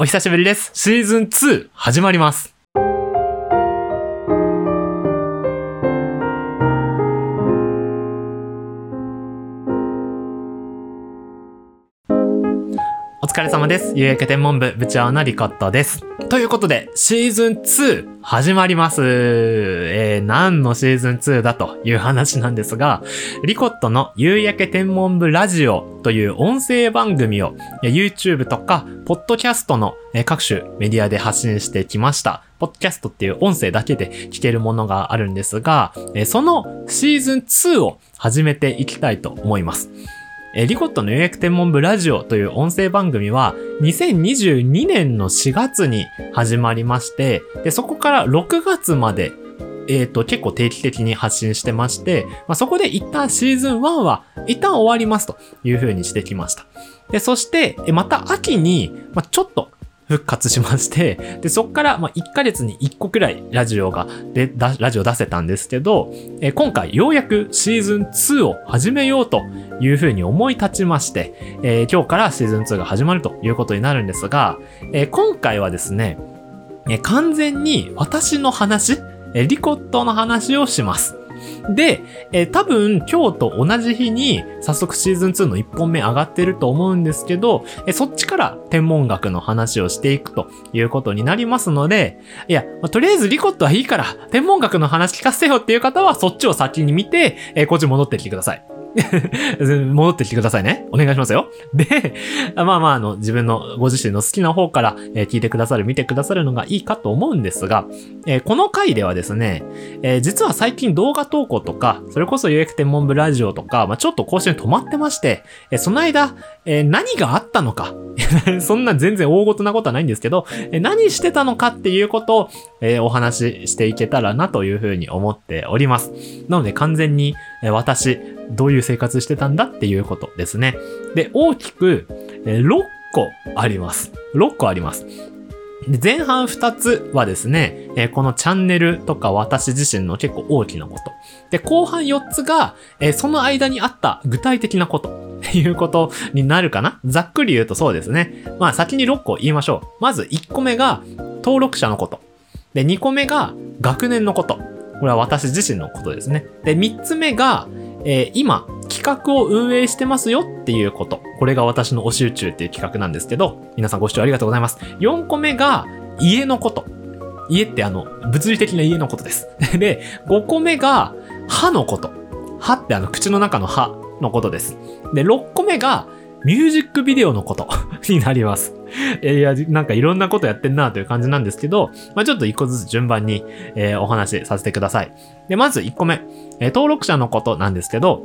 お久しぶりです。シーズン2始まります。疲れ様です。有益天文部部長のリコットです。ということで、シーズン2始まります。えー、何のシーズン2だという話なんですが、リコットの夕焼け天文部ラジオという音声番組を YouTube とか、ポッドキャストの各種メディアで発信してきました。ポッドキャストっていう音声だけで聞けるものがあるんですが、そのシーズン2を始めていきたいと思います。えリコットの予約天文部ラジオという音声番組は2022年の4月に始まりまして、で、そこから6月までえっ、と、結構定期的に発信してまして、まあ、そこで一旦シーズン1は一旦終わりますという風にしてきました。で、そして、また秋に、まあ、ちょっと復活しまして、で、そこから、ま、1ヶ月に1個くらいラジオが、で、ラジオ出せたんですけど、え今回ようやくシーズン2を始めようという風に思い立ちまして、えー今日からシーズン2が始まるということになるんですが、えー今回はですね、えー完全に私の話、えリコットの話をします。で、えー多分今日と同じ日に早速シーズン2の1本目上がってると思うんですけど、えーそっちから天文学の話をしていくということになりますので、いや、まあとりあえずリコットはいいから天文学の話聞かせよっていう方はそっちを先に見て、えーこっち戻ってきてください。戻ってきてくださいね。お願いしますよ。で、まあまあ、あの、自分のご自身の好きな方から、えー聞いてくださる、見てくださるのがいいかと思うんですが、えーこの回ではですね、えー実は最近動画投稿とか、それこそ有益天文部ラジオとか、まあ、ちょっと更新止まってまして、えその間、えー何があったのか、そんな全然大ごとなことはないんですけど、えー何してたのかっていうことを、えーお話ししていけたらなというふうに思っております。なので完全に、えー私、どういう生活してたんだっていうことですね。で、大きく、えー6個あります。6個あります。で前半2つはですね、えーこのチャンネルとか私自身の結構大きなこと。で、後半4つが、えーその間にあった具体的なこと。っ ていうことになるかな？ざっくり言うとそうですね。まあ先に6個言いましょう。まず1個目が登録者のこと。で、2個目が学年のこと。これは私自身のことですね。で、3つ目が、えー今、企画を運営してますよっていうこと。これが私の推し宇宙っていう企画なんですけど、皆さんご視聴ありがとうございます。4個目が、家のこと。家ってあの、物理的な家のことです。で、5個目が、歯のこと。歯ってあの、口の中の歯のことです。で、6個目が、ミュージックビデオのこと になります。いや、なんかいろんなことやってんなという感じなんですけど、まあちょっと一個ずつ順番に、えーお話しさせてください。で、まず1個目、えー登録者のことなんですけど、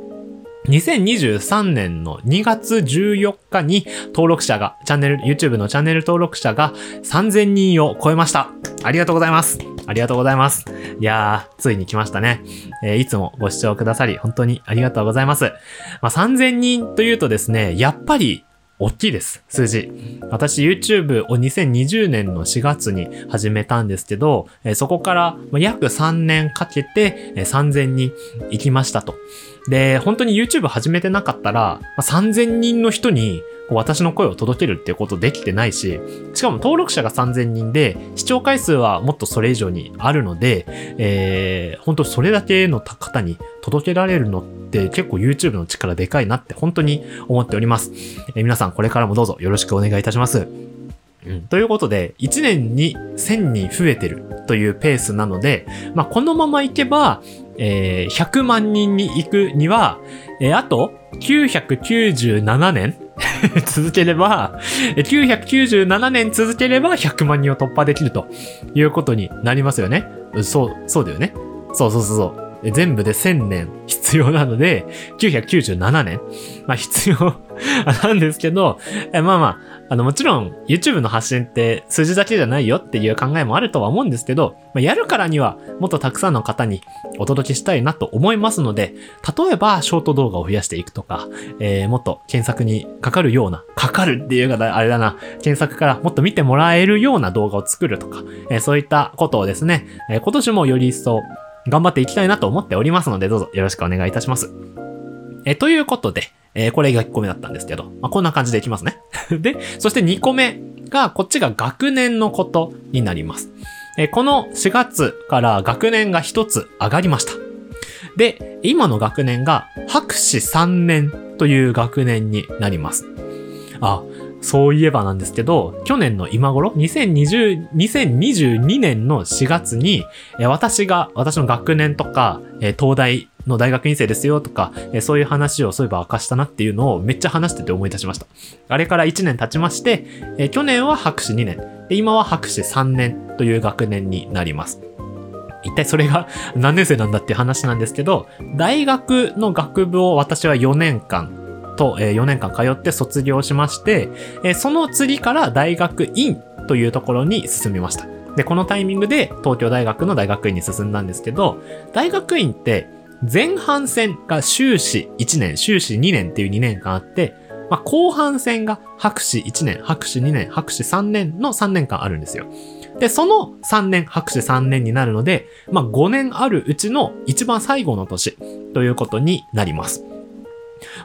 2023年の2月14日に登録者が、チャンネル、YouTube のチャンネル登録者が3000人を超えました。ありがとうございます。ありがとうございます。いやー、ついに来ましたね。えーいつもご視聴くださり、本当にありがとうございます。まあ、3000人というとですね、やっぱり、大きいです、数字。私 YouTube を2020年の4月に始めたんですけど、そこから約3年かけて3000人行きましたと。で、本当に YouTube 始めてなかったら、3000人の人に私の声を届けるっていうことできてないし、しかも登録者が3000人で、視聴回数はもっとそれ以上にあるので、えー、本当それだけの方に届けられるのって結構 YouTube の力でかいなって本当に思っております。えー皆さんこれからもどうぞよろしくお願いいたします。うん、ということで、1年に1000人増えてるというペースなので、まあ、このままいけば、えー100万人に行くには、えーあと997年 続ければ、997年続ければ100万人を突破できるということになりますよね。そう、そうだよね。そうそうそうそう。全部で1000年必要なので、997年。まあ必要 なんですけど、まあまああ、のもちろん YouTube の発信って数字だけじゃないよっていう考えもあるとは思うんですけど、まあ、やるからにはもっとたくさんの方にお届けしたいなと思いますので、例えばショート動画を増やしていくとか、えーもっと検索にかかるような、かかるっていう方あれだな、検索からもっと見てもらえるような動画を作るとか、えーそういったことをですね、えー今年もより一層頑張っていきたいなと思っておりますので、どうぞよろしくお願いいたします。えーということで、えーこれが1個目だったんですけど、まあ、こんな感じでいきますね。で、そして2個目が、こっちが学年のことになります。えーこの4月から学年が1つ上がりました。で、今の学年が博士3年という学年になります。あ、そういえばなんですけど、去年の今頃、2020、2022年の4月に、私が、私の学年とか、東大の大学院生ですよとか、えそういう話をそういえば明かしたなっていうのをめっちゃ話してて思い出しました。あれから1年経ちまして、え去年は博士2年、で今は博士3年という学年になります。一体それが 何年生なんだっていう話なんですけど、大学の学部を私は4年間と、えー4年間通って卒業しまして、えその次から大学院というところに進みました。で、このタイミングで東京大学の大学院に進んだんですけど、大学院って前半戦が修士1年、修士2年っていう2年間あって、まあ、後半戦が博士1年、博士2年、博士3年の3年間あるんですよ。で、その3年、博士3年になるので、まあ、5年あるうちの一番最後の年ということになります。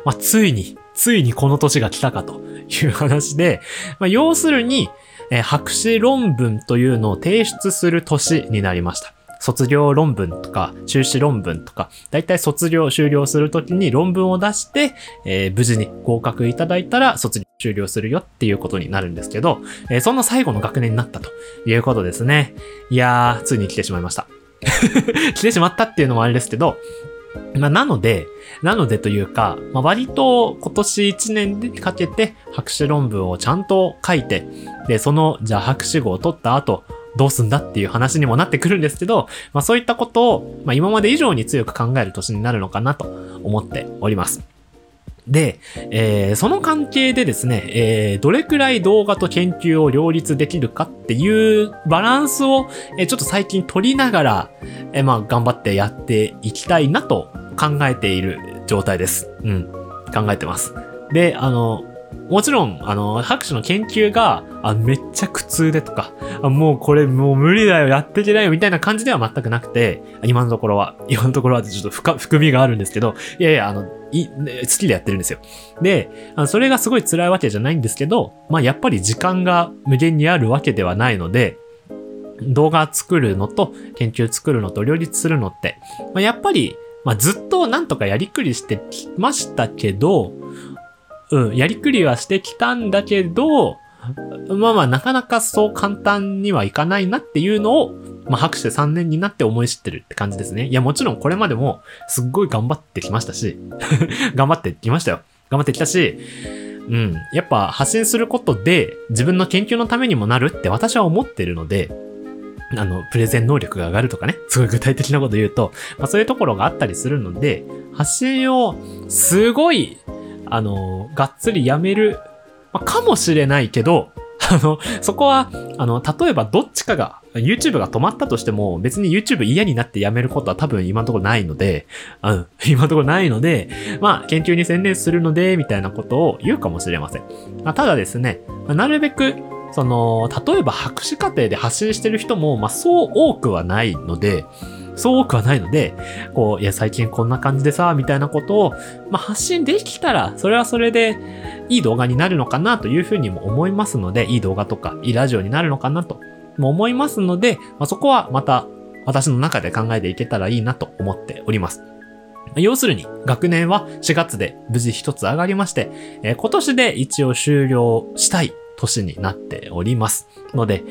まあ、ついに、ついにこの年が来たかという話で、まあ、要するに、えー博士論文というのを提出する年になりました。卒業論文とか、修士論文とか、だいたい卒業終了するときに論文を出して、えー無事に合格いただいたら卒業終了するよっていうことになるんですけど、えーそんな最後の学年になったということですね。いやー、ついに来てしまいました。来てしまったっていうのもあれですけど、まあ、なので、なのでというか、まあ、割と今年1年でかけて博士論文をちゃんと書いて、で、その、じゃあ博士号を取った後、どうすんだっていう話にもなってくるんですけど、まあそういったことを、まあ今まで以上に強く考える年になるのかなと思っております。で、えーその関係でですね、えーどれくらい動画と研究を両立できるかっていうバランスを、えーちょっと最近取りながら、えーまあ頑張ってやっていきたいなと考えている状態です。うん。考えてます。で、あの、もちろん、あの、博士の研究が、あ、めっちゃ苦痛でとか、あもうこれもう無理だよ、やっていけないよ、みたいな感じでは全くなくて、今のところは、今のところはちょっと深含みがあるんですけど、いやいや、あの、い、ね好きでやってるんですよ。で、あそれがすごい辛いわけじゃないんですけど、まあやっぱり時間が無限にあるわけではないので、動画作るのと研究作るのと両立するのって、まあ、やっぱり、まあ、ずっとなんとかやりくりしてきましたけど、うん、やりくりはしてきたんだけど、まあまあ、なかなかそう簡単にはいかないなっていうのを、まあ、博士3年になって思い知ってるって感じですね。いや、もちろんこれまでも、すっごい頑張ってきましたし、頑張ってきましたよ。頑張ってきたし、うん。やっぱ発信することで自分の研究のためにもなるって私は思ってるので、あの、プレゼン能力が上がるとかね、すごい具体的なこと言うと、まあそういうところがあったりするので、発信をすごい、あの、がっつりやめる、ま、かもしれないけど、あの、そこは、あの、例えばどっちかが、YouTube が止まったとしても、別に YouTube 嫌になってやめることは多分今のところないので、うん、今のところないので、まあ、研究に専念するので、みたいなことを言うかもしれません。まあ、ただですね、なるべく、その、例えば博士課程で発信してる人も、まあ、そう多くはないので、そう多くはないので、こう、いや、最近こんな感じでさ、みたいなことを、まあ、発信できたら、それはそれで、いい動画になるのかなというふうにも思いますので、いい動画とか、いいラジオになるのかなとも思いますので、まあ、そこはまた、私の中で考えていけたらいいなと思っております。要するに、学年は4月で無事一つ上がりまして、えー今年で一応終了したい年になっております。ので、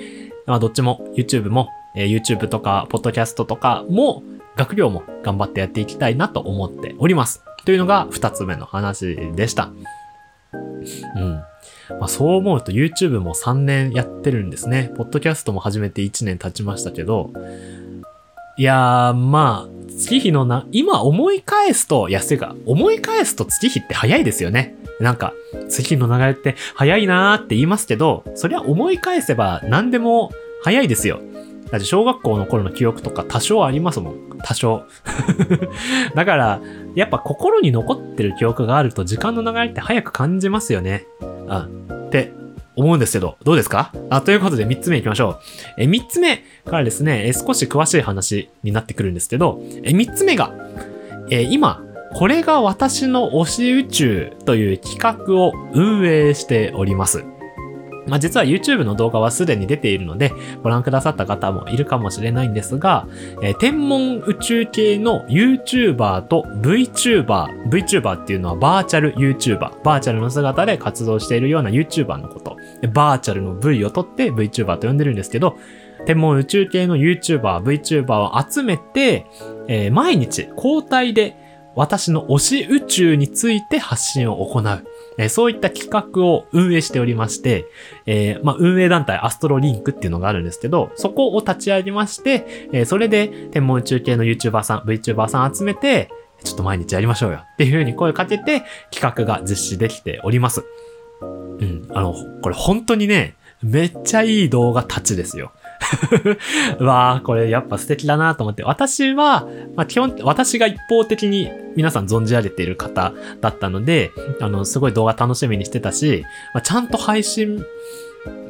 まあ、どっちも YouTube も、えー YouTube とか、ポッドキャストとかも、学業も頑張ってやっていきたいなと思っております。というのが二つ目の話でした。うん。まあ、そう思うと YouTube も3年やってるんですね。ポッドキャストも始めて1年経ちましたけど、いやー、まあ、月日のな、今思い返すと、いや、せか、思い返すと月日って早いですよね。なんか、月日の流れって早いなーって言いますけど、そりゃ思い返せば何でも早いですよ。だって小学校の頃の記憶とか多少ありますもん。多少。だから、やっぱ心に残ってる記憶があると時間の流れって早く感じますよね。あ、って思うんですけど、どうですか？あ、ということで3つ目行きましょう。え、3つ目からですね、え少し詳しい話になってくるんですけど、え、3つ目が、え、今、これが私の推し宇宙という企画を運営しております。まあ、実は YouTube の動画はすでに出ているので、ご覧くださった方もいるかもしれないんですが、えー、天文宇宙系の YouTuber と VTuber、VTuber っていうのはバーチャル YouTuber、バーチャルの姿で活動しているような YouTuber のこと。バーチャルの V を取って VTuber と呼んでるんですけど、天文宇宙系の YouTuber、VTuber を集めて、えー、毎日交代で私の推し宇宙について発信を行う。えそういった企画を運営しておりまして、えー、まあ、運営団体アストロリンクっていうのがあるんですけど、そこを立ち上げまして、えー、それで天文宇宙系の YouTuber さん、VTuber さん集めて、ちょっと毎日やりましょうよっていう風に声かけて企画が実施できております。うん。あの、これ本当にね、めっちゃいい動画たちですよ。わあ、これやっぱ素敵だなと思って。私は、まあ基本、私が一方的に皆さん存じ上げている方だったので、あの、すごい動画楽しみにしてたし、まあ、ちゃんと配信、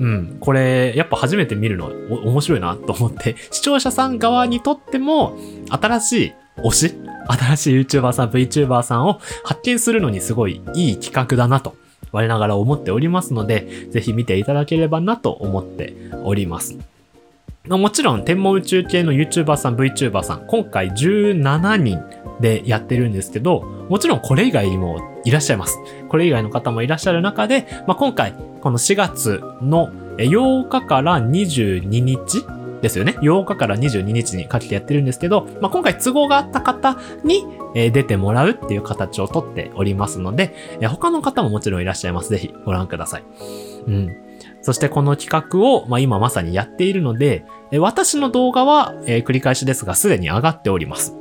うん、これ、やっぱ初めて見るの面白いなと思って、視聴者さん側にとっても、新しい推し新しい YouTuber さん、VTuber さんを発見するのにすごいいい企画だなと我ながら思っておりますので、ぜひ見ていただければなと思っております。もちろん、天文宇宙系の YouTuber さん、VTuber さん、今回17人でやってるんですけど、もちろんこれ以外にもいらっしゃいます。これ以外の方もいらっしゃる中で、まあ、今回、この4月の8日から22日ですよね。8日から22日にかけてやってるんですけど、まあ、今回都合があった方に、出てもらうっていう形をとっておりますので、他の方ももちろんいらっしゃいます。ぜひご覧ください。うん。そしてこの企画を、まあ、今まさにやっているので、私の動画は、えー、繰り返しですが、すでに上がっております。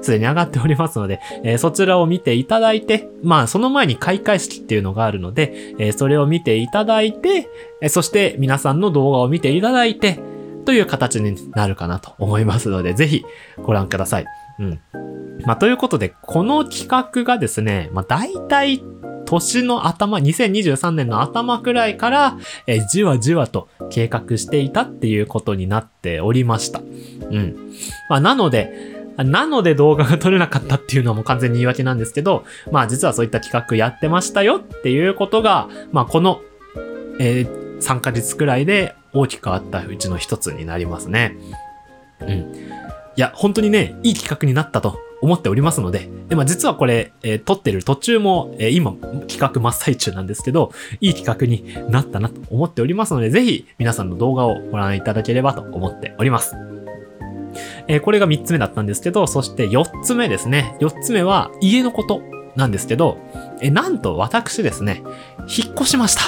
すでに上がっておりますので、えー、そちらを見ていただいて、まあ、その前に開会式っていうのがあるので、えー、それを見ていただいて、えそして皆さんの動画を見ていただいて、という形になるかなと思いますので、ぜひご覧ください。うん。まあ、ということで、この企画がですね、まあ、大体年の頭、2023年の頭くらいから、えー、じわじわと計画していたっていうことになっておりました。うん。まあ、なので、なので動画が撮れなかったっていうのはもう完全に言い訳なんですけど、まあ実はそういった企画やってましたよっていうことが、まあこの、えー、3ヶ月くらいで大きく変わったうちの一つになりますね。うん。いや、本当にね、いい企画になったと思っておりますので、で、まあ、実はこれ、えー、撮ってる途中も、えー、今、企画真っ最中なんですけど、いい企画になったなと思っておりますので、ぜひ皆さんの動画をご覧いただければと思っております。えー、これが3つ目だったんですけど、そして4つ目ですね。4つ目は家のことなんですけど、えなんと私ですね、引っ越しました。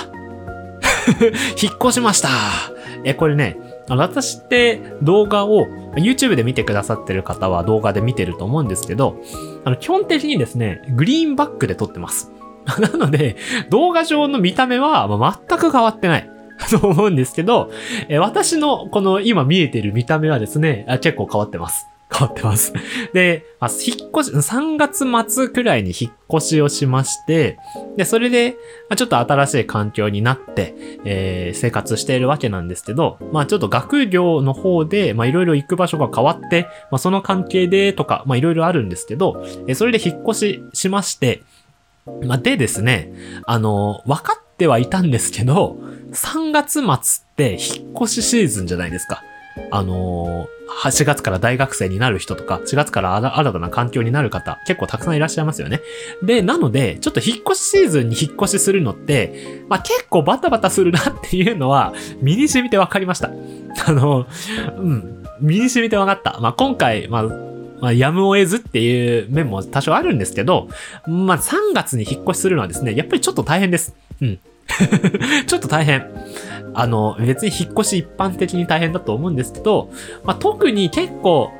引っ越しました。えこれね、私って動画を YouTube で見てくださってる方は動画で見てると思うんですけど、あの、基本的にですね、グリーンバックで撮ってます。なので、動画上の見た目は全く変わってない。と思うんですけど、私のこの今見えてる見た目はですね、結構変わってます。変わってます。で、まあ、引っ越し、3月末くらいに引っ越しをしまして、で、それで、まあ、ちょっと新しい環境になって、えー、生活しているわけなんですけど、まあちょっと学業の方で、まあいろいろ行く場所が変わって、まあその関係でとか、まあいろいろあるんですけど、えー、それで引っ越ししまして、まあでですね、あの、分かってはいたんですけど、3月末って引っ越しシーズンじゃないですか。あのー、4月から大学生になる人とか、4月から新たな環境になる方、結構たくさんいらっしゃいますよね。で、なので、ちょっと引っ越しシーズンに引っ越しするのって、まあ、結構バタバタするなっていうのは、身に染みて分かりました。あの、うん、身に染みて分かった。まあ、今回、まあ、まあ、やむを得ずっていう面も多少あるんですけど、まあ、3月に引っ越しするのはですね、やっぱりちょっと大変です。うん。ちょっと大変。あの、別に引っ越し一般的に大変だと思うんですけど、まあ、特に結構、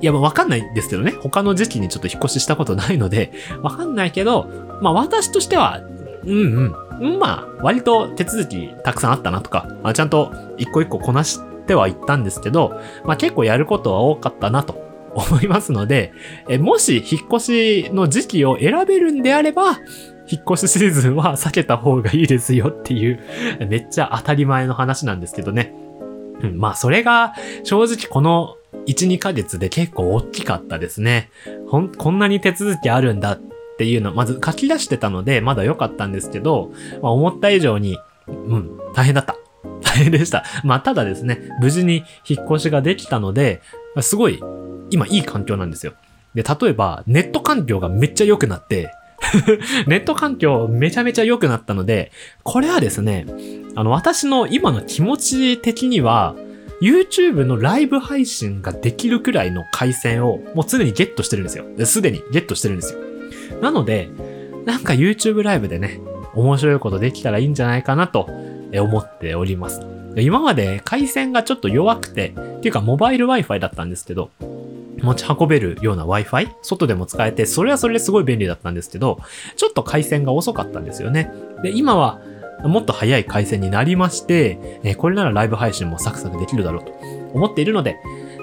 いや、わかんないですけどね。他の時期にちょっと引っ越ししたことないので、わかんないけど、まあ私としては、うんうん。まあ、割と手続きたくさんあったなとか、あちゃんと一個一個こなしてはいったんですけど、まあ結構やることは多かったなと 思いますので、えもし引っ越しの時期を選べるんであれば、引っ越しシーズンは避けた方がいいですよっていう、めっちゃ当たり前の話なんですけどね。うん、まあ、それが、正直この1、2ヶ月で結構大きかったですね。ほん、こんなに手続きあるんだっていうの、まず書き出してたので、まだ良かったんですけど、まあ、思った以上に、うん、大変だった。大変でした。まあ、ただですね、無事に引っ越しができたので、すごい、今いい環境なんですよ。で、例えば、ネット環境がめっちゃ良くなって、ネット環境めちゃめちゃ良くなったので、これはですね、あの、私の今の気持ち的には、YouTube のライブ配信ができるくらいの回線をもう常にゲットしてるんですよ。すでにゲットしてるんですよ。なので、なんか YouTube ライブでね、面白いことできたらいいんじゃないかなと思っております。今まで回線がちょっと弱くて、っていうかモバイル Wi-Fi だったんですけど、持ち運べるような Wi-Fi? 外でも使えて、それはそれですごい便利だったんですけど、ちょっと回線が遅かったんですよね。で、今は、もっと早い回線になりまして、これならライブ配信もサクサクできるだろうと思っているので、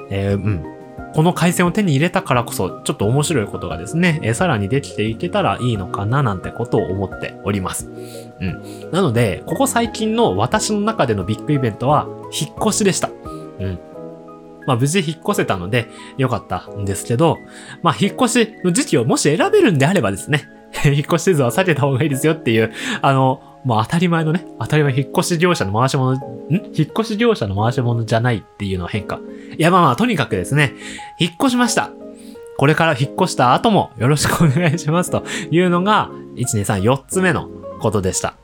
えー、うん。この回線を手に入れたからこそ、ちょっと面白いことがですね、さらにできていけたらいいのかななんてことを思っております。うん。なので、ここ最近の私の中でのビッグイベントは、引っ越しでした。うん。まあ無事引っ越せたので良かったんですけど、まあ引っ越しの時期をもし選べるんであればですね、引っ越し図は避けた方がいいですよっていう、あの、まあ当たり前のね、当たり前引っ越し業者の回し物、ん？引っ越し業者の回し物じゃないっていうのは変化。いやまあまあとにかくですね、引っ越しました。これから引っ越した後もよろしくお願いしますというのが、1、2、3、4つ目のことでした。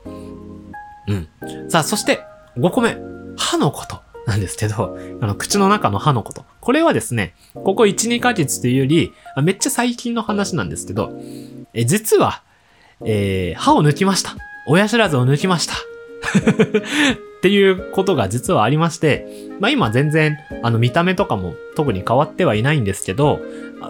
うん。さあ、そして5個目。歯のこと。なんですけど、あの、口の中の歯のこと。これはですね、ここ1、2ヶ月というより、めっちゃ最近の話なんですけど、え実は、えー、歯を抜きました。親知らずを抜きました。っていうことが実はありまして、まあ今全然、あの見た目とかも特に変わってはいないんですけど、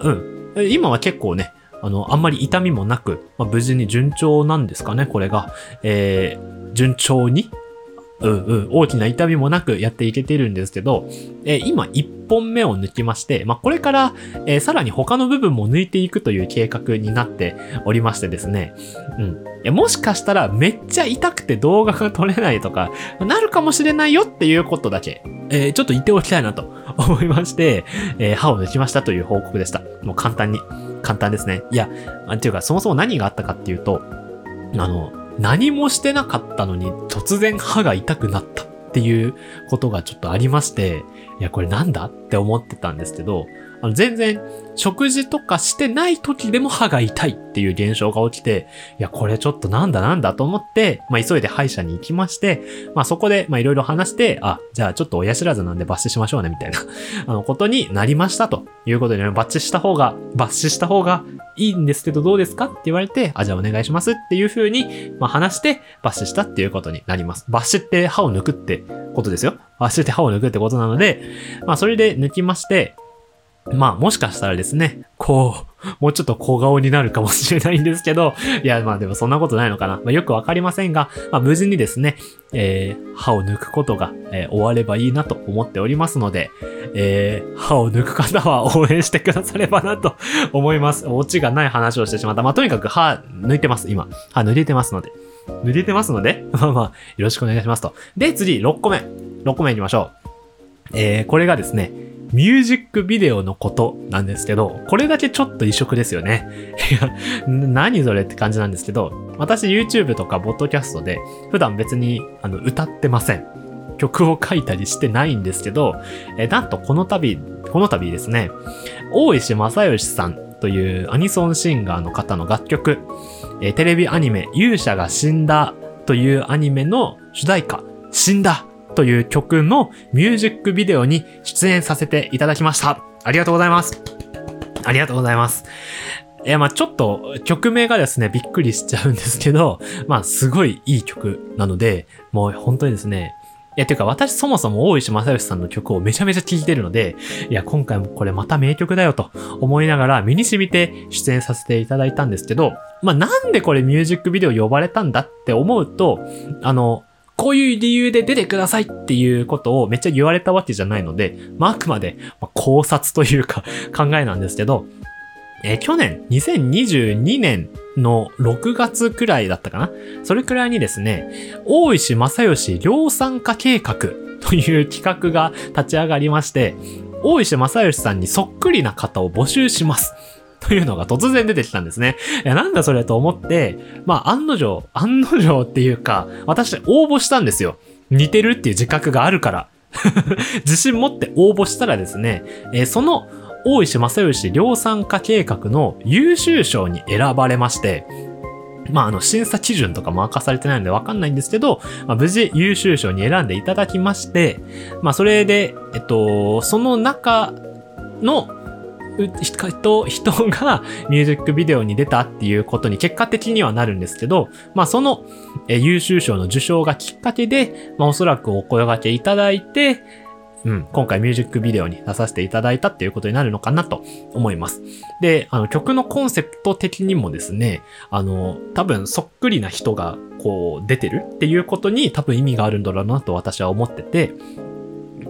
うん。今は結構ね、あの、あんまり痛みもなく、まあ、無事に順調なんですかね、これが。えー、順調にうんうん、大きな痛みもなくやっていけてるんですけど、えー、今1本目を抜きまして、まあ、これから、えー、さらに他の部分も抜いていくという計画になっておりましてですね、うん。もしかしたらめっちゃ痛くて動画が撮れないとか、なるかもしれないよっていうことだけ、えー、ちょっと言っておきたいなと 思いまして、えー、歯を抜きましたという報告でした。もう簡単に。簡単ですね。いや、っていうかそもそも何があったかっていうと、あの、何もしてなかったのに突然歯が痛くなったっていうことがちょっとありまして、いや、これなんだって思ってたんですけど、あの全然食事とかしてない時でも歯が痛いっていう現象が起きて、いや、これちょっとなんだなんだと思って、まあ急いで歯医者に行きまして、まあそこで、まあいろいろ話して、あ、じゃあちょっと親知らずなんで抜歯しましょうね、みたいな、あのことになりましたということでね、抜歯した方が、抜歯した方がいいんですけどどうですかって言われて、あ、じゃあお願いしますっていう風に、まあ話して、抜歯したっていうことになります。抜歯って歯を抜くってことですよ。抜歯って歯を抜くってことなので、まあそれで抜きまして、まあもしかしたらですね、こう、もうちょっと小顔になるかもしれないんですけど、いやまあでもそんなことないのかな。まあよくわかりませんが、まあ無事にですね、えー、歯を抜くことが、えー、終わればいいなと思っておりますので、えー、歯を抜く方は応援してくださればなと 思います。オチがない話をしてしまった。まあとにかく歯抜いてます、今。歯抜いてますので。抜いてますので、まあまあ、よろしくお願いしますと。で、次、6個目。6個目行きましょう。えー、これがですね、ミュージックビデオのことなんですけど、これだけちょっと異色ですよね。いや、何それって感じなんですけど、私 YouTube とかボッドキャストで普段別にあの歌ってません。曲を書いたりしてないんですけど、えなんとこの度、この度ですね、大石正義さんというアニソンシンガーの方の楽曲、えテレビアニメ勇者が死んだというアニメの主題歌、死んだという曲のミュージックビデオに出演させていただきました。ありがとうございます。ありがとうございます。いや、まあちょっと曲名がですね、びっくりしちゃうんですけど、まあすごいいい曲なので、もう本当にですね、いや、ていうか私そもそも大石正義さんの曲をめちゃめちゃ聴いてるので、いや、今回もこれまた名曲だよと思いながら身に染みて出演させていただいたんですけど、まあなんでこれミュージックビデオ呼ばれたんだって思うと、あの、こういう理由で出てくださいっていうことをめっちゃ言われたわけじゃないので、まあ、あくまで考察というか 考えなんですけど、えー、去年、2022年の6月くらいだったかな？それくらいにですね、大石正義量産化計画という企画が立ち上がりまして、大石正義さんにそっくりな方を募集します。というのが突然出てきたんですね。いや、なんだそれと思って、まあ、案の定、案の定っていうか、私応募したんですよ。似てるっていう自覚があるから。自信持って応募したらですね、えー、その大石正義量産化計画の優秀賞に選ばれまして、まあ、あの、審査基準とかも明かされてないのでわかんないんですけど、まあ、無事優秀賞に選んでいただきまして、まあ、それで、えっと、その中の、人、人がミュージックビデオに出たっていうことに結果的にはなるんですけど、まあその、優秀賞の受賞がきっかけで、まあおそらくお声掛けいただいて、うん、今回ミュージックビデオに出させていただいたっていうことになるのかなと思います。で、あの曲のコンセプト的にもですね、あの、多分そっくりな人がこう出てるっていうことに多分意味があるんだろうなと私は思ってて、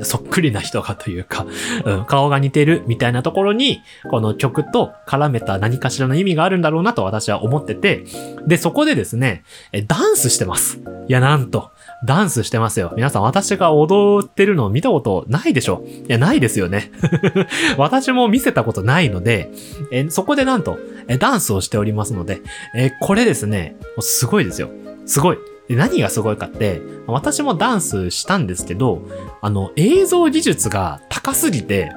そっくりな人がというか、うん、顔が似てるみたいなところに、この曲と絡めた何かしらの意味があるんだろうなと私は思ってて、で、そこでですね、ダンスしてます。いや、なんと、ダンスしてますよ。皆さん私が踊ってるのを見たことないでしょいや、ないですよね。私も見せたことないので、えそこでなんとえ、ダンスをしておりますので、えこれですね、すごいですよ。すごい。で、何がすごいかって、私もダンスしたんですけど、あの、映像技術が高すぎて、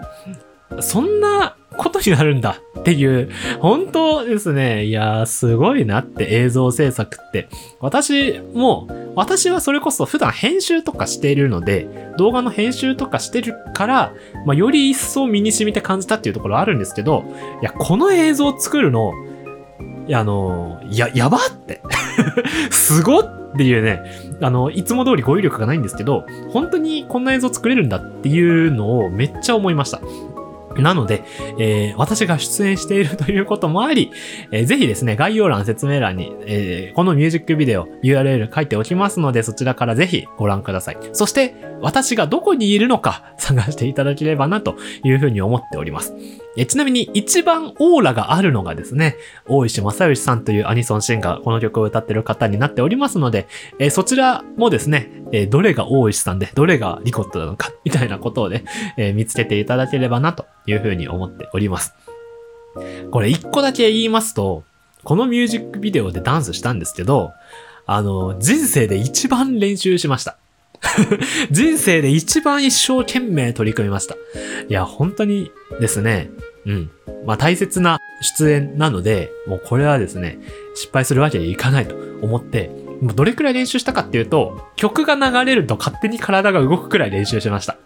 そんなことになるんだっていう、本当ですね。いやー、すごいなって映像制作って。私も、私はそれこそ普段編集とかしているので、動画の編集とかしてるから、まあ、より一層身に染みて感じたっていうところあるんですけど、いや、この映像を作るの、いや、あのー、や、やばって すごっっていうね、あの、いつも通り語彙力がないんですけど、本当にこんな映像作れるんだっていうのをめっちゃ思いました。なので、えー、私が出演しているということもあり、えー、ぜひですね、概要欄、説明欄に、えー、このミュージックビデオ URL 書いておきますので、そちらからぜひご覧ください。そして、私がどこにいるのか探していただければなというふうに思っております。えちなみに一番オーラがあるのがですね、大石正義さんというアニソンシンガー、この曲を歌ってる方になっておりますので、えそちらもですね、えどれが大石さんで、どれがリコットなのか、みたいなことをね、え見つけていただければなというふうに思っております。これ一個だけ言いますと、このミュージックビデオでダンスしたんですけど、あの、人生で一番練習しました。人生で一番一生懸命取り組みました。いや、本当にですね、うん。まあ大切な出演なので、もうこれはですね、失敗するわけにいかないと思って、もうどれくらい練習したかっていうと、曲が流れると勝手に体が動くくらい練習しました。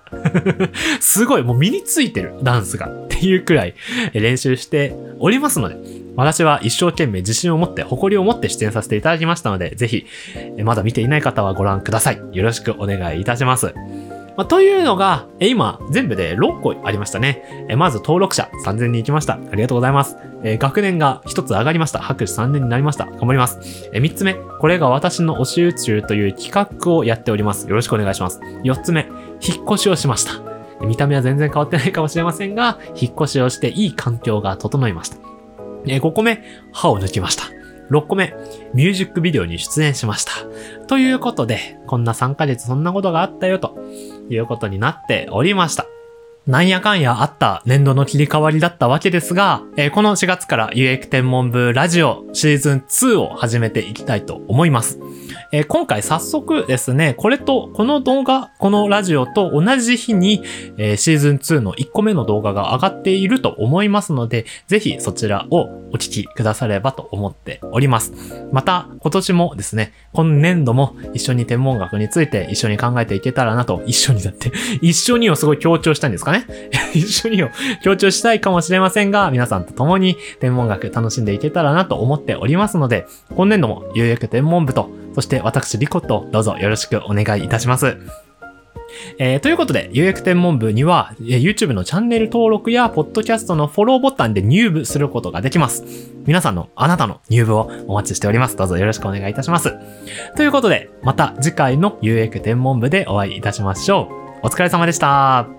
すごい、もう身についてる、ダンスが。っていうくらい練習しておりますので、私は一生懸命自信を持って、誇りを持って出演させていただきましたので、ぜひ、まだ見ていない方はご覧ください。よろしくお願いいたします。まあ、というのが、え今、全部で6個ありましたね。えまず登録者3000人行きました。ありがとうございます。え学年が1つ上がりました。拍手3年になりました。頑張ります。え3つ目、これが私の推し宇宙という企画をやっております。よろしくお願いします。4つ目、引っ越しをしました。見た目は全然変わってないかもしれませんが、引っ越しをしていい環境が整いました。え5個目、歯を抜きました。6個目、ミュージックビデオに出演しました。ということで、こんな3ヶ月そんなことがあったよということになっておりました。なんやかんやあった年度の切り替わりだったわけですが、えー、この4月から有益天文部ラジオシーズン2を始めていきたいと思います。えー、今回早速ですね、これと、この動画、このラジオと同じ日に、えー、シーズン2の1個目の動画が上がっていると思いますので、ぜひそちらをお聞きくださればと思っております。また、今年もですね、今年度も一緒に天文学について一緒に考えていけたらなと、一緒にだって、一緒にをすごい強調したんですかね 一緒にを強調したいかもしれませんが、皆さんと共に天文学楽しんでいけたらなと思っておりますので、今年度も有益天文部とそして私、リコとどうぞよろしくお願いいたします。えー、ということで、有益天文部には、えー、YouTube のチャンネル登録や、ポッドキャストのフォローボタンで入部することができます。皆さんの、あなたの入部をお待ちしております。どうぞよろしくお願いいたします。ということで、また次回の有益天文部でお会いいたしましょう。お疲れ様でした。